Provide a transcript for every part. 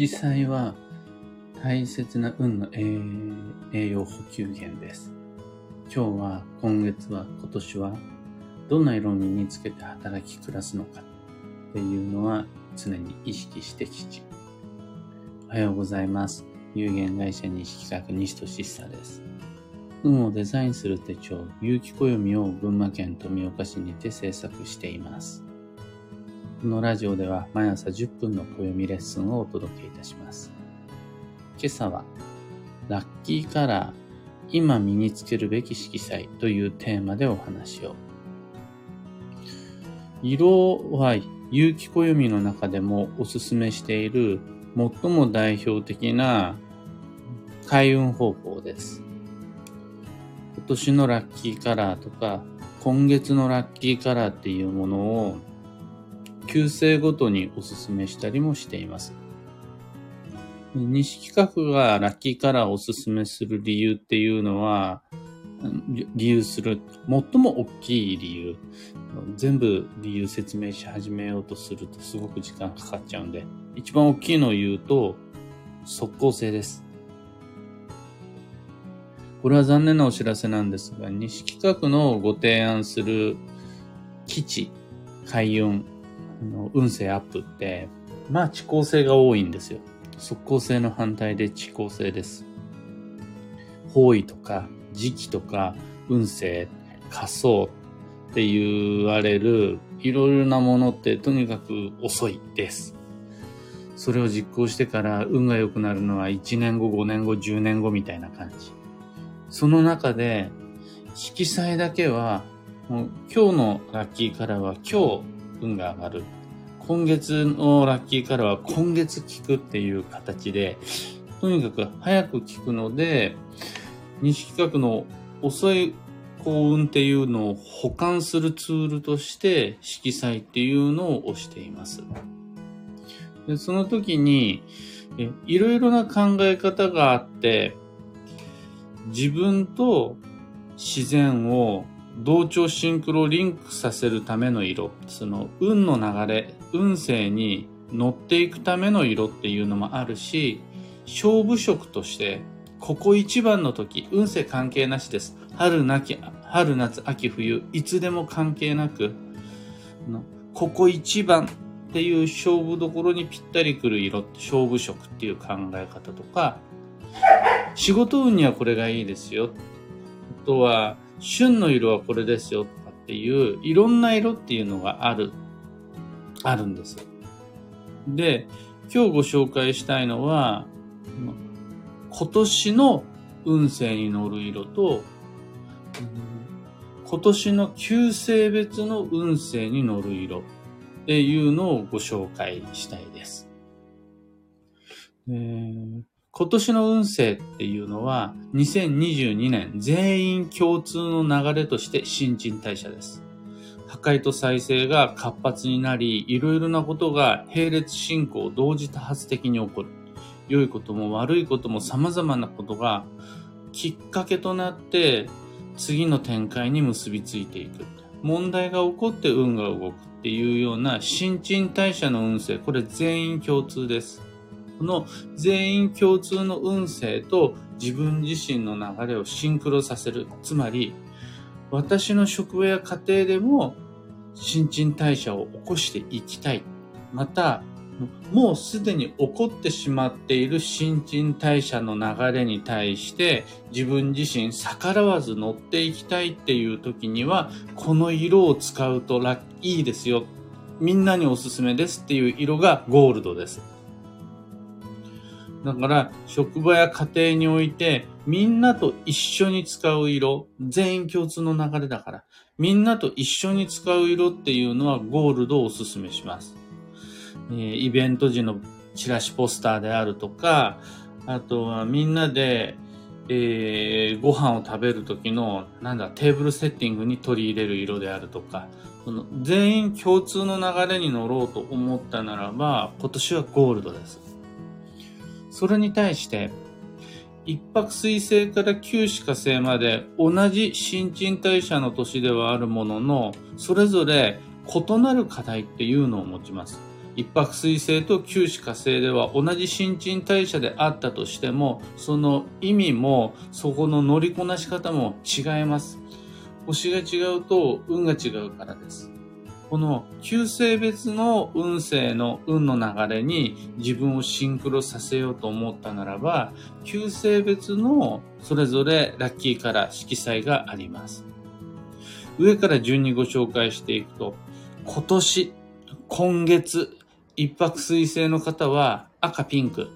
色彩は大切な運の栄養補給源です。今日は、今月は、今年は、どんな色を身につけて働き暮らすのかっていうのは常に意識してきち。おはようございます。有限会社西企画西俊久です。運をデザインする手帳、有機暦を群馬県富岡市にて制作しています。このラジオでは毎朝10分の暦レッスンをお届けいたします。今朝は、ラッキーカラー、今身につけるべき色彩というテーマでお話を。色は有機暦の中でもおすすめしている最も代表的な開運方法です。今年のラッキーカラーとか、今月のラッキーカラーっていうものを、旧星ごとにおすすめしたりもしています。西企画がラッキーカラーをおすすめする理由っていうのは、理由する、最も大きい理由。全部理由説明し始めようとするとすごく時間かかっちゃうんで、一番大きいのを言うと、即効性です。これは残念なお知らせなんですが、西企画のご提案する基地、開運、の運勢アップって、まあ、遅効性が多いんですよ。即効性の反対で遅効性です。方位とか時期とか運勢、仮想って言われるいろいろなものってとにかく遅いです。それを実行してから運が良くなるのは1年後、5年後、10年後みたいな感じ。その中で色彩だけはもう今日のラッキーカラーは今日運が上がる。今月のラッキーカラーは今月聞くっていう形で、とにかく早く聞くので、西企画の遅い幸運っていうのを保管するツールとして色彩っていうのを押しています。でその時にいろいろな考え方があって、自分と自然を同調シンクロリンクさせるための色、その運の流れ、運勢に乗っていくための色っていうのもあるし、勝負色としてここ一番の時、運勢関係なしです。春、なき、春、夏、秋、冬、いつでも関係なく、ここ一番っていう勝負どころにぴったりくる色勝負色っていう考え方とか、仕事運にはこれがいいですよ。あとは、旬の色はこれですよとかっていう、いろんな色っていうのがある、あるんです。で、今日ご紹介したいのは、今年の運勢に乗る色と、今年の旧星別の運勢に乗る色っていうのをご紹介したいです。えー、今年の運勢っていうのは2022年全員共通の流れとして新陳代謝です。破壊と再生が活発になり、いろいろなことが並列進行同時多発的に起こる。良いことも悪いことも様々なことがきっかけとなって次の展開に結びついていく。問題が起こって運が動くっていうような新陳代謝の運勢、これ全員共通です。この全員共通の運勢と自分自身の流れをシンクロさせる。つまり、私の職場や家庭でも新陳代謝を起こしていきたい。また、もうすでに起こってしまっている新陳代謝の流れに対して自分自身逆らわず乗っていきたいっていう時にはこの色を使うといいですよ。みんなにおすすめですっていう色がゴールドです。だから職場や家庭においてみんなと一緒に使う色、全員共通の流れだからみんなと一緒に使う色っていうのはゴールドをおすすめします。えー、イベント時のチラシポスターであるとか、あとはみんなで、えー、ご飯を食べる時の、なんだ、テーブルセッティングに取り入れる色であるとか、その全員共通の流れに乗ろうと思ったならば、今年はゴールドです。それに対して、一泊水星から九死火星まで同じ新陳代謝の年ではあるものの、それぞれ異なる課題っていうのを持ちます。一泊水星と九死火星では同じ新陳代謝であったとしても、その意味も、そこの乗りこなし方も違います。星が違うと運が違うからです。この旧星別の運勢の運の流れに自分をシンクロさせようと思ったならば、旧星別のそれぞれラッキーから色彩があります。上から順にご紹介していくと、今年、今月、一泊水星の方は赤ピンク。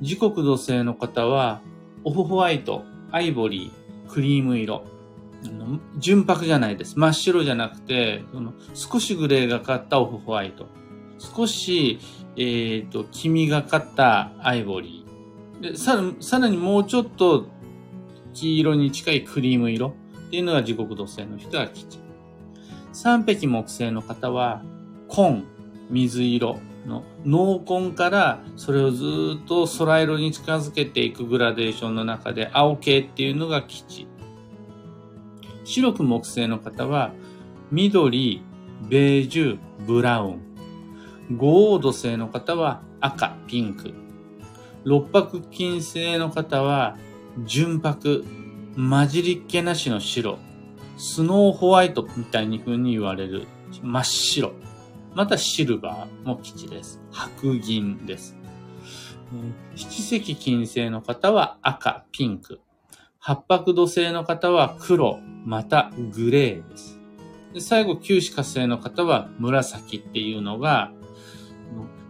時刻土星の方はオフホワイト、アイボリー、クリーム色。純白じゃないです。真っ白じゃなくて、その少しグレーがかったオフホワイト。少し、えっ、ー、と、黄身がかったアイボリー。で、さらさらにもうちょっと黄色に近いクリーム色っていうのが時刻土星の人は基地。三匹木星の方は、紺、水色の濃紺からそれをずっと空色に近づけていくグラデーションの中で青系っていうのが基地。白く木製の方は、緑、ベージュ、ブラウン。五黄土星の方は赤、ピンク。六白金星の方は純白、混じりっ気なしの白。スノーホワイトみたいに風に言われる真っ白。またシルバーも基地です。白銀です。七石金星の方は赤、ピンク。八白土星の方は黒、またグレーです。で最後、九死火星の方は紫っていうのが、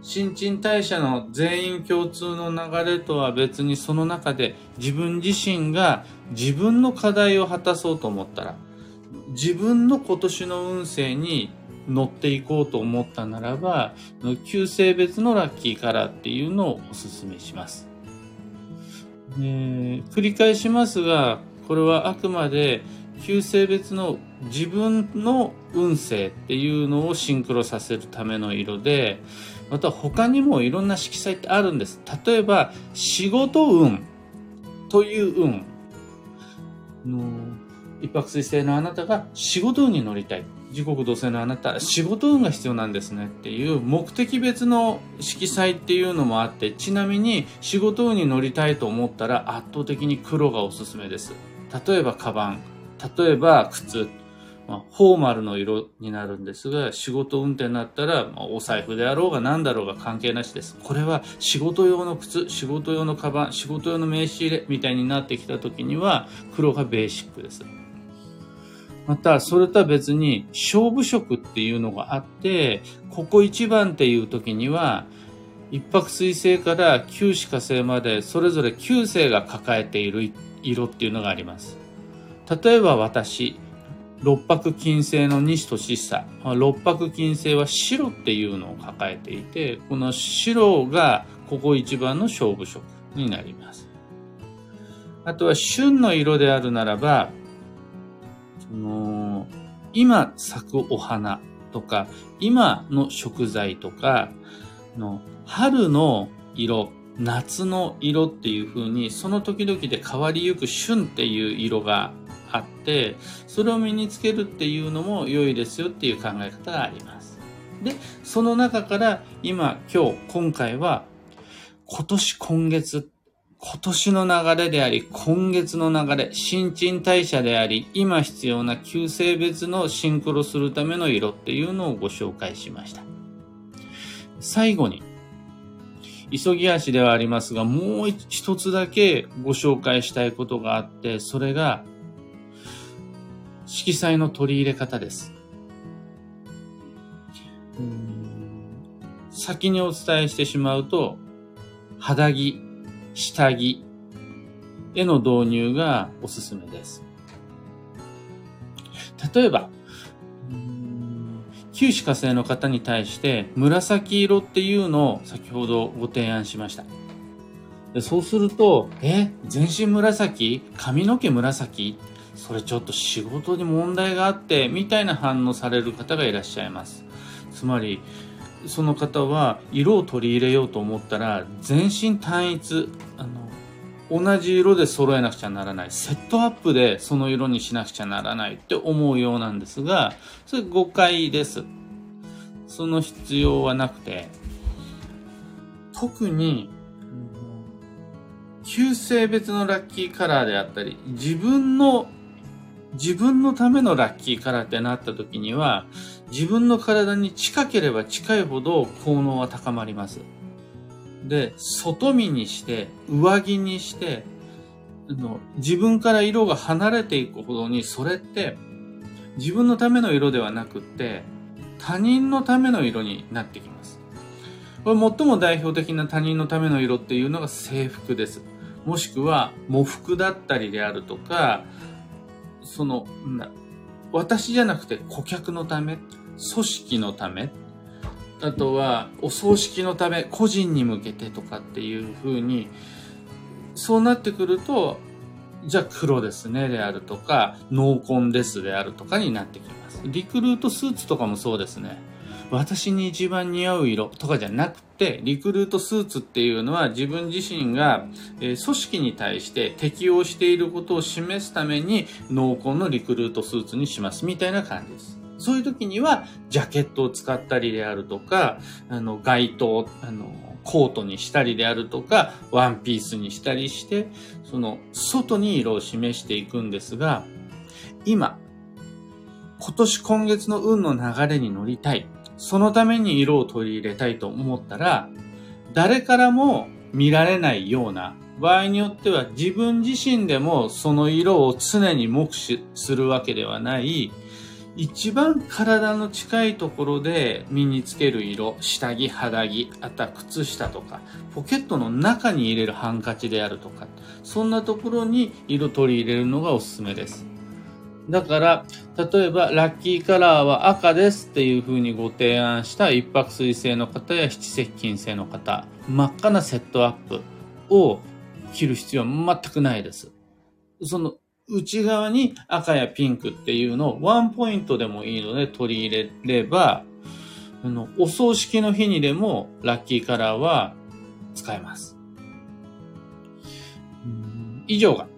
新陳代謝の全員共通の流れとは別にその中で自分自身が自分の課題を果たそうと思ったら、自分の今年の運勢に乗っていこうと思ったならば、旧性別のラッキーカラーっていうのをお勧めします。えー、繰り返しますが、これはあくまで旧性別の自分の運勢っていうのをシンクロさせるための色で、また他にもいろんな色彩ってあるんです。例えば、仕事運という運。一泊水星のあなたが仕事運に乗りたい。時刻土星のあなた、仕事運が必要なんですねっていう目的別の色彩っていうのもあって、ちなみに仕事運に乗りたいと思ったら圧倒的に黒がおすすめです。例えばカバン、例えば靴、まあ、フォーマルの色になるんですが、仕事運転になったら、まあ、お財布であろうが何だろうが関係なしです。これは仕事用の靴、仕事用のカバン、仕事用の名刺入れみたいになってきた時には、黒がベーシックです。また、それとは別に勝負色っていうのがあって、ここ一番っていう時には、一泊水星から九死火星までそれぞれ九星が抱えている色っていうのがあります。例えば私、六白金星の西俊久。六白金星は白っていうのを抱えていて、この白がここ一番の勝負色になります。あとは旬の色であるならば、その、今咲くお花とか、今の食材とか、の春の色、夏の色っていう風に、その時々で変わりゆく旬っていう色があって、それを身につけるっていうのも良いですよっていう考え方があります。で、その中から今、今日、今回は、今年今月今年の流れであり、今月の流れ、新陳代謝であり、今必要な旧性別のシンクロするための色っていうのをご紹介しました。最後に、急ぎ足ではありますが、もう一つだけご紹介したいことがあって、それが、色彩の取り入れ方です。先にお伝えしてしまうと、肌着、下着への導入がおすすめです。例えば、九死火星の方に対して紫色っていうのを先ほどご提案しました。でそうすると、え、全身紫？髪の毛紫？それちょっと仕事に問題があって、みたいな反応される方がいらっしゃいます。つまり、その方は色を取り入れようと思ったら全身単一あの同じ色で揃えなくちゃならない。セットアップでその色にしなくちゃならないって思うようなんですがそれ誤解です。その必要はなくて、特に、旧性別のラッキーカラーであったり、自分の、自分のためのラッキーカラーってなった時には、自分の体に近ければ近いほど効能は高まります。で、外見にして、上着にして、自分から色が離れていくほどに、それって自分のための色ではなくって、他人のための色になってきます。これ最も代表的な他人のための色っていうのが制服です。もしくは喪服だったりであるとか、その、私じゃなくて顧客のため、組織のため、あとはお葬式のため、個人に向けてとかっていう風に、そうなってくると、じゃあ黒ですねであるとか、濃紺ですであるとかになってきます。リクルートスーツとかもそうですね。私に一番似合う色とかじゃなくて、リクルートスーツっていうのは自分自身が、え組織に対して適応していることを示すために濃紺のリクルートスーツにしますみたいな感じです。そういう時には、ジャケットを使ったりであるとか、あの、街灯、あの、コートにしたりであるとか、ワンピースにしたりして、その、外に色を示していくんですが、今、今年今月の運の流れに乗りたい。そのために色を取り入れたいと思ったら、誰からも見られないような、場合によっては自分自身でもその色を常に目視するわけではない、一番体の近いところで身につける色、下着、肌着、あとは靴下とか、ポケットの中に入れるハンカチであるとか、そんなところに色取り入れるのがおすすめです。だから、例えば、ラッキーカラーは赤ですっていう風にご提案した一泊水星の方や七石金星の方、真っ赤なセットアップを着る必要は全くないです。その内側に赤やピンクっていうのをワンポイントでもいいので取り入れれば、あの、お葬式の日にでもラッキーカラーは使えます。以上が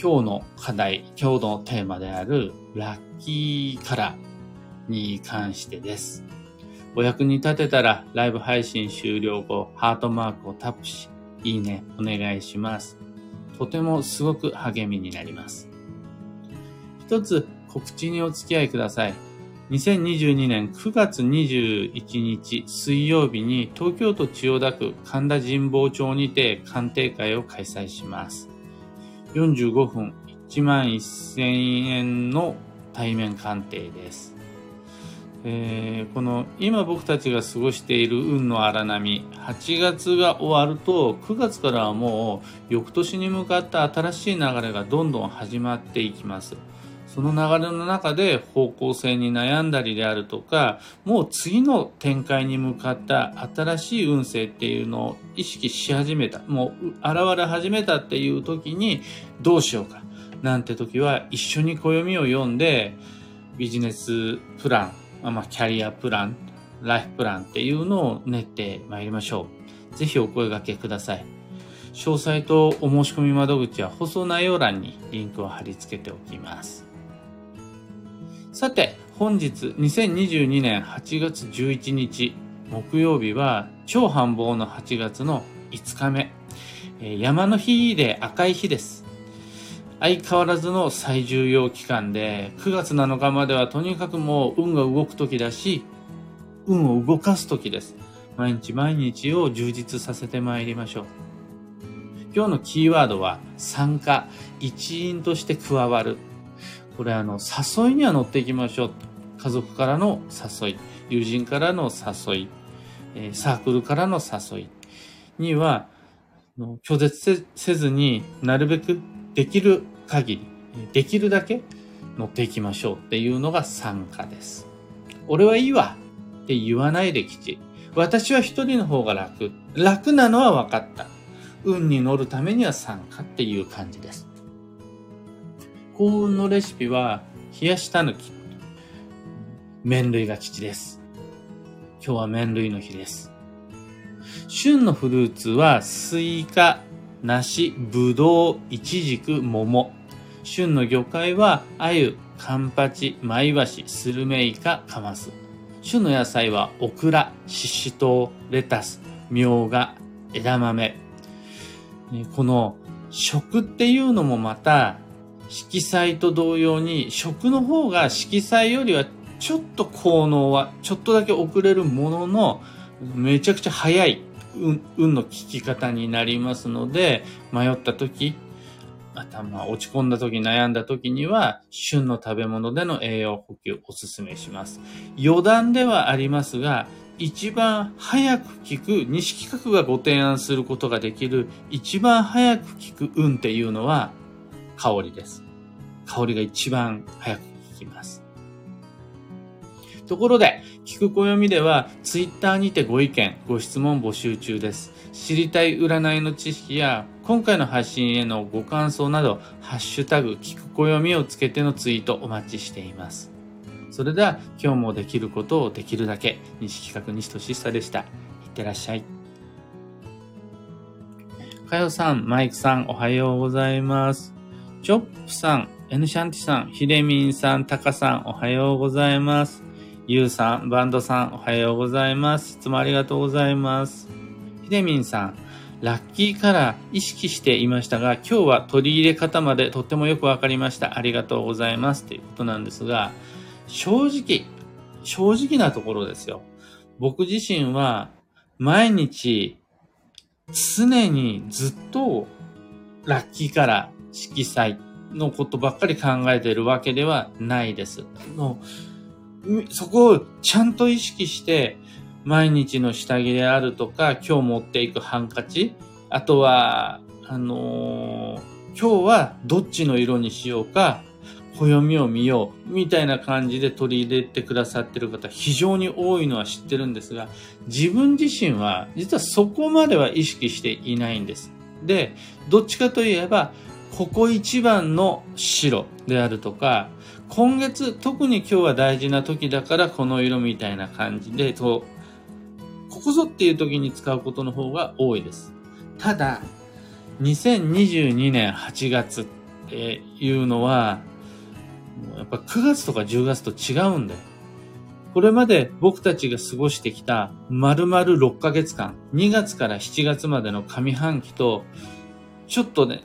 今日の課題、今日のテーマであるラッキーカラーに関してです。お役に立てたらライブ配信終了後、ハートマークをタップし、いいねお願いします。とてもすごく励みになります。一つ告知にお付き合いください。2022年9月21日水曜日に東京都千代田区神田神保町にて鑑定会を開催します。45分1万1000円の対面鑑定です。えー、この今僕たちが過ごしている運の荒波8月が終わると9月からはもう翌年に向かった新しい流れがどんどん始まっていきます。その流れの中で方向性に悩んだりであるとか、もう次の展開に向かった新しい運勢っていうのを意識し始めた、もう現れ始めたっていう時にどうしようか。なんて時は一緒に暦を読んでビジネスプラン、まあ、キャリアプラン、ライフプランっていうのを練ってまいりましょう。ぜひお声掛けください。詳細とお申し込み窓口は放送内容欄にリンクを貼り付けておきます。さて、本日2022年8月11日木曜日は超繁忙の8月の5日目。山の日で赤い日です。相変わらずの最重要期間で、9月7日まではとにかくもう運が動く時だし、運を動かす時です。毎日毎日を充実させてまいりましょう。今日のキーワードは参加、一員として加わるこれあの、誘いには乗っていきましょう。家族からの誘い、友人からの誘い、サークルからの誘いには、拒絶せずになるべくできる限り、できるだけ乗っていきましょうっていうのが参加です。俺はいいわって言わないで吉。私は一人の方が楽。楽なのは分かった。運に乗るためには参加っていう感じです。幸運のレシピは、冷やしたぬき。麺類が吉です。今日は麺類の日です。旬のフルーツは、スイカ、梨、ぶどう、イチジク、桃。旬の魚介は、鮎、カンパチ、マイワシ、スルメイカ、カマス。旬の野菜はオクラ、シシトウ、レタス、ミョウガ、枝豆。この食っていうのもまた色彩と同様に食の方が色彩よりはちょっと効能はちょっとだけ遅れるもののめちゃくちゃ早い運の効き方になりますので迷った時またまあ落ち込んだ時悩んだ時には旬の食べ物での栄養補給おすすめします余談ではありますが一番早く効く西企画がご提案することができる一番早く効く運っていうのは香りです。香りが一番早く効きます。ところで、聞く暦では、ツイッターにてご意見、ご質問募集中です。知りたい占いの知識や、今回の発信へのご感想など、ハッシュタグ、聞く暦をつけてのツイートお待ちしています。それでは、今日もできることをできるだけ、西企画西俊久でした。いってらっしゃい。かよさん、マイクさん、おはようございます。チョップさん、エヌシャンティさん、ヒデミンさん、タカさん、おはようございます。ユウさん、バンドさん、おはようございます。いつもありがとうございます。ヒデミンさん、ラッキーカラー意識していましたが、今日は取り入れ方までとってもよくわかりました。ありがとうございます。ということなんですが、正直、正直なところですよ。僕自身は毎日常にずっとラッキーカラー、色彩のことばっかり考えているわけではないです。のそこをちゃんと意識して、毎日の下着であるとか、今日持っていくハンカチ、あとは、あのー、今日はどっちの色にしようか、暦を見よう、みたいな感じで取り入れてくださってる方、非常に多いのは知ってるんですが、自分自身は、実はそこまでは意識していないんです。で、どっちかといえば、ここ一番の白であるとか、今月特に今日は大事な時だからこの色みたいな感じで、ここぞっていう時に使うことの方が多いです。ただ、2022年8月っていうのは、やっぱ9月とか10月と違うんで、これまで僕たちが過ごしてきた丸々6ヶ月間、2月から7月までの上半期と、ちょっとね、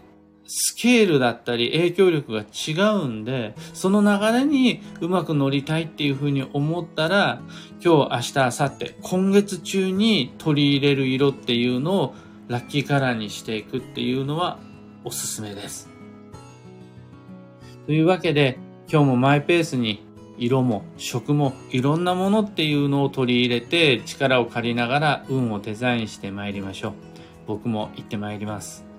スケールだったり影響力が違うんで、その流れにうまく乗りたいっていうふうに思ったら、今日、明日、明後日、今月中に取り入れる色っていうのをラッキーカラーにしていくっていうのはおすすめです。というわけで、今日もマイペースに色も食もいろんなものっていうのを取り入れて力を借りながら運をデザインして参りましょう。僕も行って参ります。